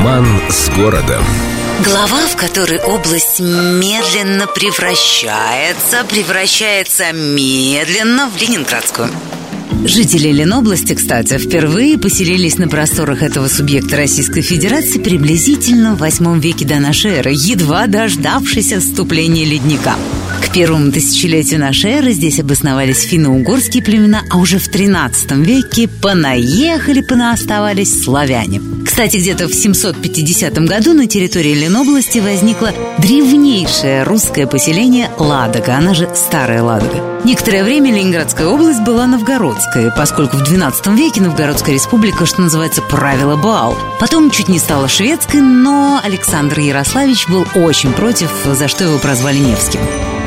Роман с городом. Глава, в которой область медленно превращается, превращается медленно в Ленинградскую. Жители Ленобласти, кстати, впервые поселились на просторах этого субъекта Российской Федерации приблизительно в 8 веке до нашей эры, едва дождавшись вступления ледника. К первому тысячелетию нашей эры здесь обосновались финно-угорские племена, а уже в 13 веке понаехали, понаоставались славяне. Кстати, где-то в 750 году на территории Ленобласти возникло древнейшее русское поселение Ладога, она же Старая Ладога. Некоторое время Ленинградская область была новгородской, поскольку в XII веке Новгородская республика, что называется, правила Баал. Потом чуть не стала шведской, но Александр Ярославич был очень против, за что его прозвали Невским.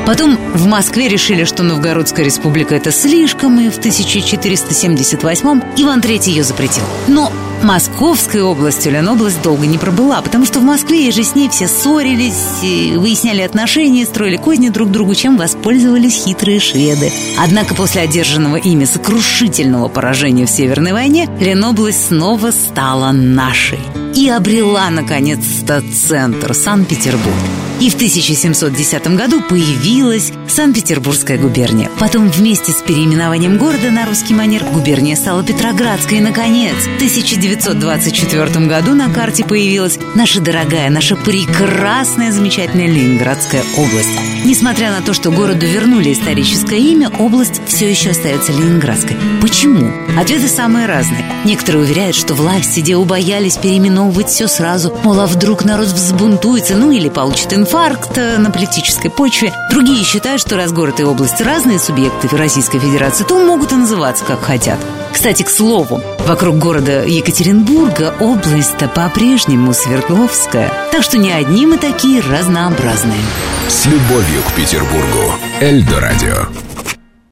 Потом в Москве решили, что Новгородская республика это слишком, и в 1478-м Иван III ее запретил. Но Московская область, Ленобласть долго не пробыла, потому что в Москве и же с ней все ссорились, выясняли отношения, строили козни друг другу, чем воспользовались хитрые шведы. Однако после одержанного ими сокрушительного поражения в Северной войне Ленобласть снова стала нашей и обрела, наконец-то, центр Санкт-Петербург. И в 1710 году появилась Санкт-Петербургская губерния. Потом вместе с переименованием города на русский манер губерния стала Петроградской. И, наконец, в 1924 году на карте появилась наша дорогая, наша прекрасная, замечательная Ленинградская область. Несмотря на то, что городу вернули историческое имя, область все еще остается Ленинградской. Почему? Ответы самые разные. Некоторые уверяют, что власти, где убоялись переименовывать все сразу, мол, а вдруг народ взбунтуется, ну или получит информацию инфаркт на политической почве. Другие считают, что раз город и область разные субъекты Российской Федерации, то могут и называться как хотят. Кстати, к слову, вокруг города Екатеринбурга область-то по-прежнему Свердловская. Так что не одни мы такие разнообразные. С любовью к Петербургу. Эльдо радио.